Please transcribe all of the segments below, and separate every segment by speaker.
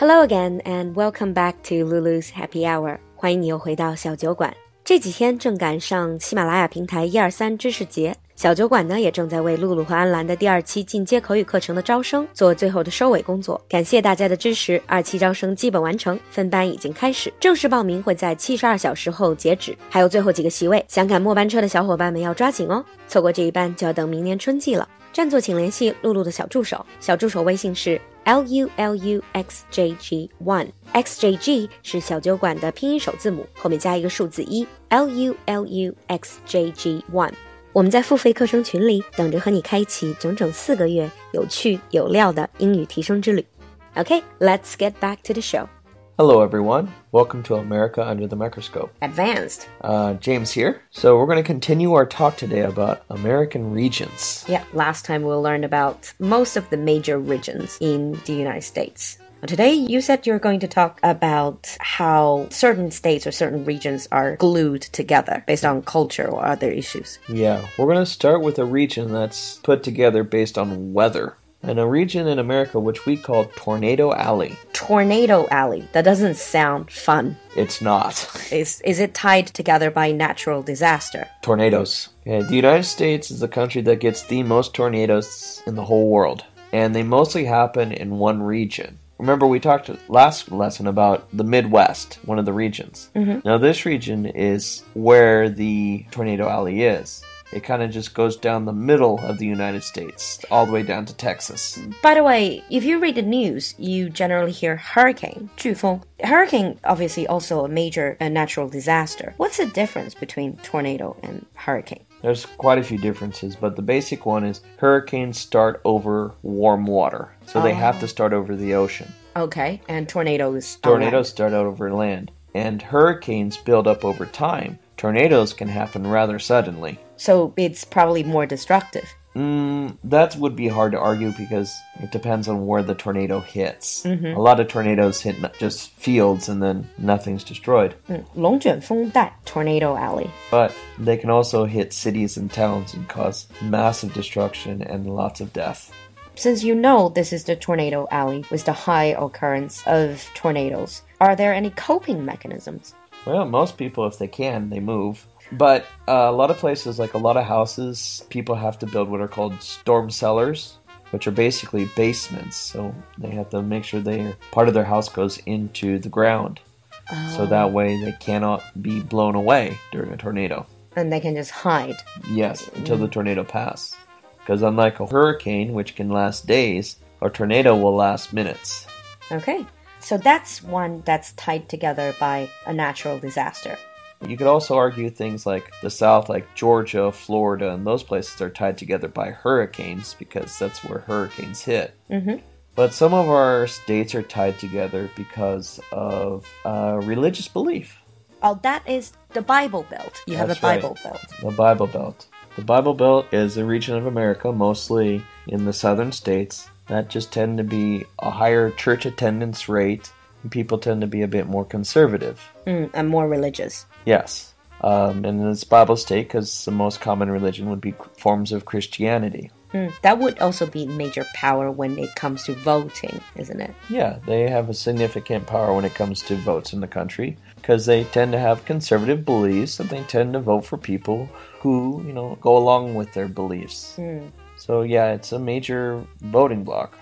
Speaker 1: Hello again and welcome back to Lulu's Happy Hour。欢迎你又回到小酒馆。这几天正赶上喜马拉雅平台一二三知识节，小酒馆呢也正在为露露和安澜的第二期进阶口语课程的招生做最后的收尾工作。感谢大家的支持，二期招生基本完成，分班已经开始，正式报名会在七十二小时后截止，还有最后几个席位，想赶末班车的小伙伴们要抓紧哦，错过这一班就要等明年春季了。占座请联系露露的小助手，小助手微信是 l u l u x j g one，x j g 是小酒馆的拼音首字母，后面加一个数字一，l u l u x j g one。我们在付费课程群里等着和你开启整整四个月有趣有料的英语提升之旅。OK，let's get back to the show。
Speaker 2: Hello, everyone. Welcome to America Under the Microscope.
Speaker 1: Advanced.
Speaker 2: Uh, James here. So, we're going to continue our talk today about American regions.
Speaker 1: Yeah, last time we learned about most of the major regions in the United States. Today, you said you're going to talk about how certain states or certain regions are glued together based on culture or other issues.
Speaker 2: Yeah, we're going to start with a region that's put together based on weather. And a region in America which we call Tornado Alley.
Speaker 1: Tornado Alley. That doesn't sound fun.
Speaker 2: It's not.
Speaker 1: Is is it tied together by natural disaster?
Speaker 2: Tornadoes. Yeah, the United States is the country that gets the most tornadoes in the whole world. And they mostly happen in one region. Remember, we talked last lesson about the Midwest, one of the regions. Mm-hmm. Now, this region is where the tornado alley is. It kind of just goes down the middle of the United States, all the way down to Texas.
Speaker 1: By the way, if you read the news, you generally hear hurricane, 飓风. Hurricane, obviously, also a major uh, natural disaster. What's the difference between tornado and hurricane?
Speaker 2: There's quite a few differences, but the basic one is hurricanes start over warm water. So they have to start over the ocean.
Speaker 1: Okay, and tornadoes. on land.
Speaker 2: Tornadoes start out over land, and hurricanes build up over time. Tornadoes can happen rather suddenly
Speaker 1: So it's probably more destructive.
Speaker 2: Mm, that would be hard to argue because it depends on where the tornado hits. A lot of tornadoes hit n- just fields and then nothing's destroyed.
Speaker 1: 龙卷风带 tornado alley.
Speaker 2: But they can also hit cities and towns and cause massive destruction and lots of death.
Speaker 1: Since you know this is the tornado alley with the high occurrence of tornadoes, are there any coping mechanisms?
Speaker 2: Well, most people, if they can, they move. But uh, a lot of places, like a lot of houses, people have to build what are called storm cellars, which are basically basements. So they have to make sure they part of their house goes into the ground, so that way they cannot be blown away during a tornado.
Speaker 1: And they can just hide.
Speaker 2: Yes, until the tornado passes. Because unlike a hurricane, which can last days, a tornado will last minutes.
Speaker 1: Okay. So that's one that's tied together by a natural disaster.
Speaker 2: You could also argue things like the South, like Georgia, Florida, and those places are tied together by hurricanes because that's where hurricanes hit.
Speaker 1: Mm-hmm.
Speaker 2: But some of our states are tied together because of uh, religious belief.
Speaker 1: Oh, that is the Bible Belt. You have
Speaker 2: That's
Speaker 1: a Bible
Speaker 2: right.
Speaker 1: Belt.
Speaker 2: The Bible Belt. The Bible Belt is a region of America, mostly in the southern states, that just tend to be a higher church attendance rate, people tend to be a bit more conservative.
Speaker 1: Mm, and more religious.
Speaker 2: Yes. Um, and it's Bible state because the most common religion would be forms of Christianity.
Speaker 1: Mm, that would also be major power when it comes to voting, isn't it?
Speaker 2: Yeah, they have a significant power when it comes to votes in the country because they tend to have conservative beliefs and they tend to vote for people who, you know, go along with their beliefs.
Speaker 1: Mm.
Speaker 2: So, yeah, it's a major voting bloc.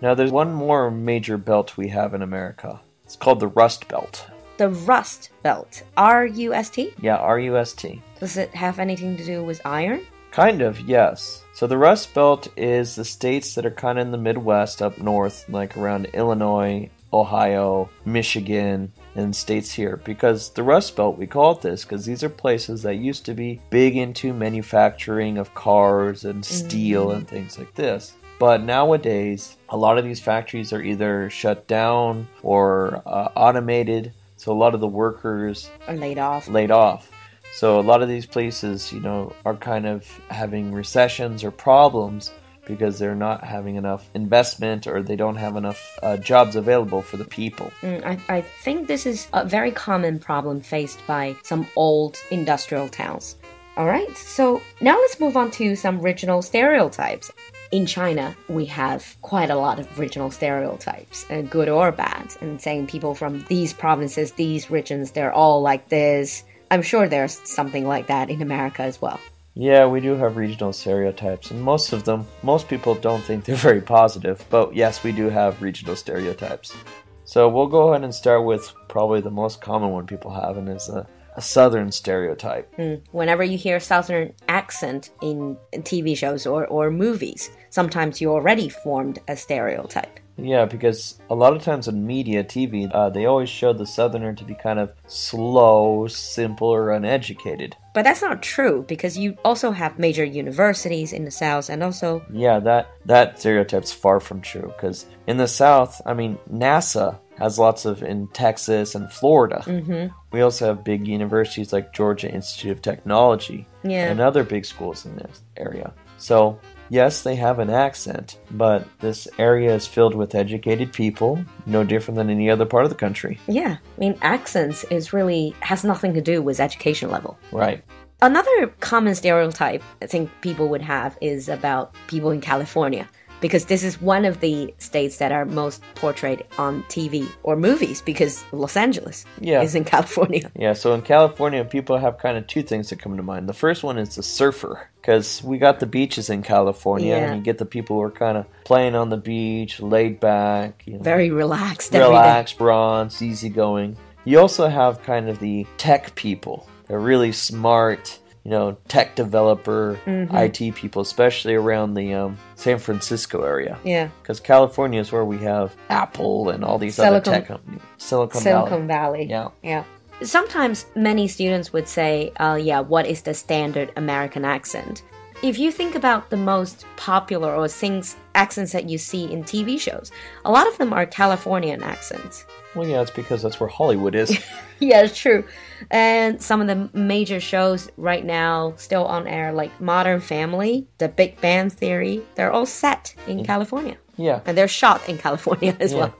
Speaker 2: Now, there's one more major belt we have in America. It's called the Rust Belt.
Speaker 1: The Rust Belt. R U S T?
Speaker 2: Yeah, R U S T.
Speaker 1: Does it have anything to do with iron?
Speaker 2: Kind of, yes. So the Rust Belt is the states that are kind of in the Midwest up north, like around Illinois, Ohio, Michigan, and states here. Because the Rust Belt, we call it this because these are places that used to be big into manufacturing of cars and steel and mm. things like this. But nowadays, a lot of these factories are either shut down or uh, automated. So a lot of the workers
Speaker 1: are laid off?
Speaker 2: laid off. So a lot of these places, you know, are kind of having recessions or problems because they're not having enough investment or they don't have enough uh, jobs available for the people.
Speaker 1: Mm, I, I think this is a very common problem faced by some old industrial towns. Alright, so now let's move on to some regional stereotypes. In China, we have quite a lot of regional stereotypes, uh, good or bad, and saying people from these provinces, these regions, they're all like this. I'm sure there's something like that in America as well.
Speaker 2: Yeah, we do have regional stereotypes, and most of them, most people don't think they're very positive, but yes, we do have regional stereotypes. So we'll go ahead and start with probably the most common one people have, and is a, a southern stereotype.
Speaker 1: Whenever you hear Southern accent in TV shows or, or movies, sometimes you already formed a stereotype.
Speaker 2: Yeah, because a lot of times in media, TV, uh, they always show the southerner to be kind of slow, simple, or uneducated.
Speaker 1: But that's not true because you also have major universities in the South and also
Speaker 2: Yeah, that that stereotype's far from true. Because in the South, I mean, NASA has lots of in Texas and Florida. Mm-hmm. We also have big universities like Georgia Institute of Technology
Speaker 1: Yeah.
Speaker 2: and other big schools in this area. So yes, they have an accent, but this area is filled with educated people, no different than any other part of the country.
Speaker 1: Yeah, I mean, accents is really has nothing to do with education level.
Speaker 2: Right.
Speaker 1: Another common stereotype I think people would have is about people in California because this is one of the states that are most portrayed on TV or movies because Los Angeles
Speaker 2: Yeah.
Speaker 1: is in California.
Speaker 2: Yeah, so in California, people have kind of two things that come to mind. The first one is the surfer, because we got the beaches in California,
Speaker 1: Yeah.
Speaker 2: and you get the people who are kind of playing on the beach, laid back, you know,
Speaker 1: Very relaxed
Speaker 2: relaxed, bronzed, easygoing. You also have kind of the tech people. They're really smart, you know, tech developer,
Speaker 1: Mm-hmm.
Speaker 2: IT people, especially around the um, San Francisco area.
Speaker 1: Yeah,
Speaker 2: Because California is where we have Apple and all these other
Speaker 1: Silicon-
Speaker 2: tech companies. Silicon, Valley.
Speaker 1: Silicon Valley.
Speaker 2: Yeah.
Speaker 1: Yeah. Sometimes many students would say, uh, yeah, what is the standard American accent? If you think about the most popular or things accents that you see in TV shows, a lot of them are Californian accents.
Speaker 2: Well, yeah, it's because that's where Hollywood is.
Speaker 1: yeah, it's true. And some of the major shows right now still on air, like Modern Family, The Big Bang Theory, they're all set in mm. California.
Speaker 2: yeah.
Speaker 1: And they're shot in California as
Speaker 2: Yeah.
Speaker 1: well.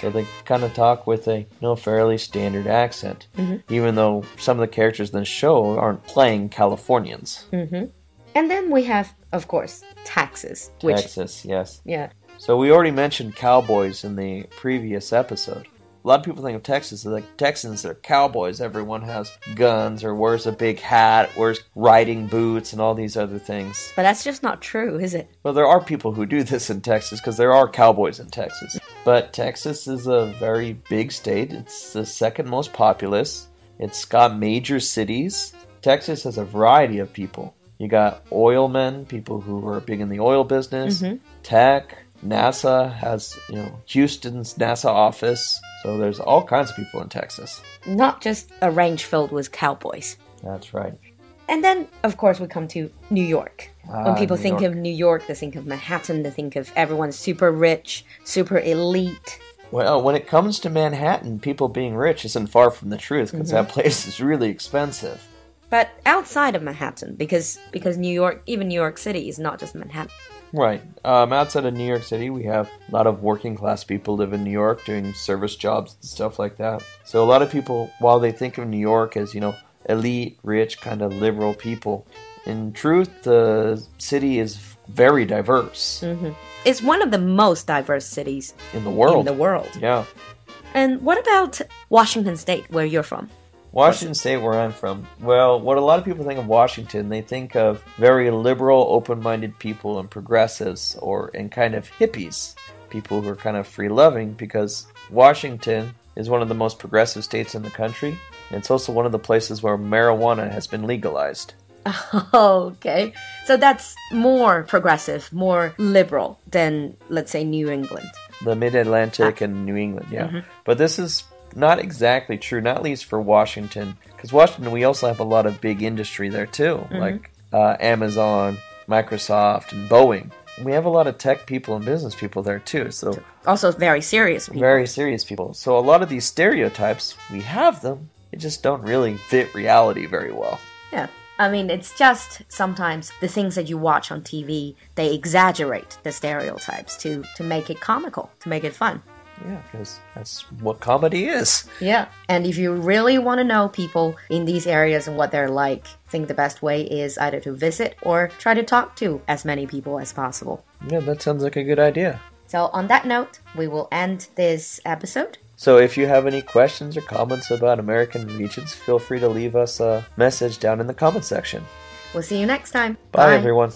Speaker 2: So they kind of talk with a you know, fairly standard accent, mm-hmm. even though some of the characters in the show aren't playing Californians. Mm-hmm.
Speaker 1: And then we have, of course, taxes, which,
Speaker 2: Texas, yes.
Speaker 1: yeah,
Speaker 2: So we already mentioned cowboys in the previous episode. A lot of people think of Texas as like Texans, they're cowboys. Everyone has guns or wears a big hat, wears riding boots, and all these other things.
Speaker 1: but that's just not true, is it?
Speaker 2: Well, there are people who do this in Texas because there are cowboys in Texas. But Texas is a very big state. It's the second most populous. It's got major cities. Texas has a variety of people. You got oil men, people who are big in the oil business, tech, NASA has, you know, Houston's NASA office. So there's all kinds of people in Texas.
Speaker 1: Not just a range filled with cowboys.
Speaker 2: That's right.
Speaker 1: And then, of course, we come to New York. when
Speaker 2: Ah,
Speaker 1: people
Speaker 2: New
Speaker 1: think
Speaker 2: York.
Speaker 1: of New York, they think of Manhattan, they think of everyone super rich, super elite.
Speaker 2: Well, when it comes to Manhattan, people being rich isn't far from the truth because that place is really expensive.
Speaker 1: But outside of Manhattan, because because New York, even New York City, is not just Manhattan.
Speaker 2: Right. Um, outside of New York City, we have a lot of working class people live in New York doing service jobs and stuff like that. So a lot of people, while they think of New York as, you know, elite, rich, kind of liberal people, in truth, the city is very diverse
Speaker 1: It's one of the most diverse cities
Speaker 2: in the world.
Speaker 1: in the world.
Speaker 2: Yeah.
Speaker 1: And what about Washington State, where you're from?
Speaker 2: Washington State, where I'm from. Well, what a lot of people think of Washington, they think of very liberal, open-minded people and progressives, or and kind of hippies, people who are kind of free-loving, because Washington is one of the most progressive states in the country. And it's also one of the places where marijuana has been legalized.
Speaker 1: okay. So that's more progressive, more liberal than, let's say, New England.
Speaker 2: The Mid-Atlantic ah. and New England, yeah. Mm-hmm. But this is not exactly true, not least for Washington, because Washington we also have a lot of big industry there too, like uh, Amazon, Microsoft, and Boeing. We have a lot of tech people and business people there too, so
Speaker 1: Also, very serious people.
Speaker 2: very serious people. So a lot of these stereotypes, we have them, they just don't really fit reality very well.
Speaker 1: Yeah. I mean, it's just sometimes the things that you watch on TV, they exaggerate the stereotypes to, to make it comical, to make it fun.
Speaker 2: Yeah, because that's what comedy is.
Speaker 1: Yeah. And if you really want to know people in these areas and what they're like, I think the best way is either to visit or try to talk to as many people as possible.
Speaker 2: Yeah, that sounds like a good idea.
Speaker 1: So, on that note, we will end this episode.
Speaker 2: So, if you have any questions or comments about American regions, feel free to leave us a message down in the comment section.
Speaker 1: We'll see you next time.
Speaker 2: Bye. everyone.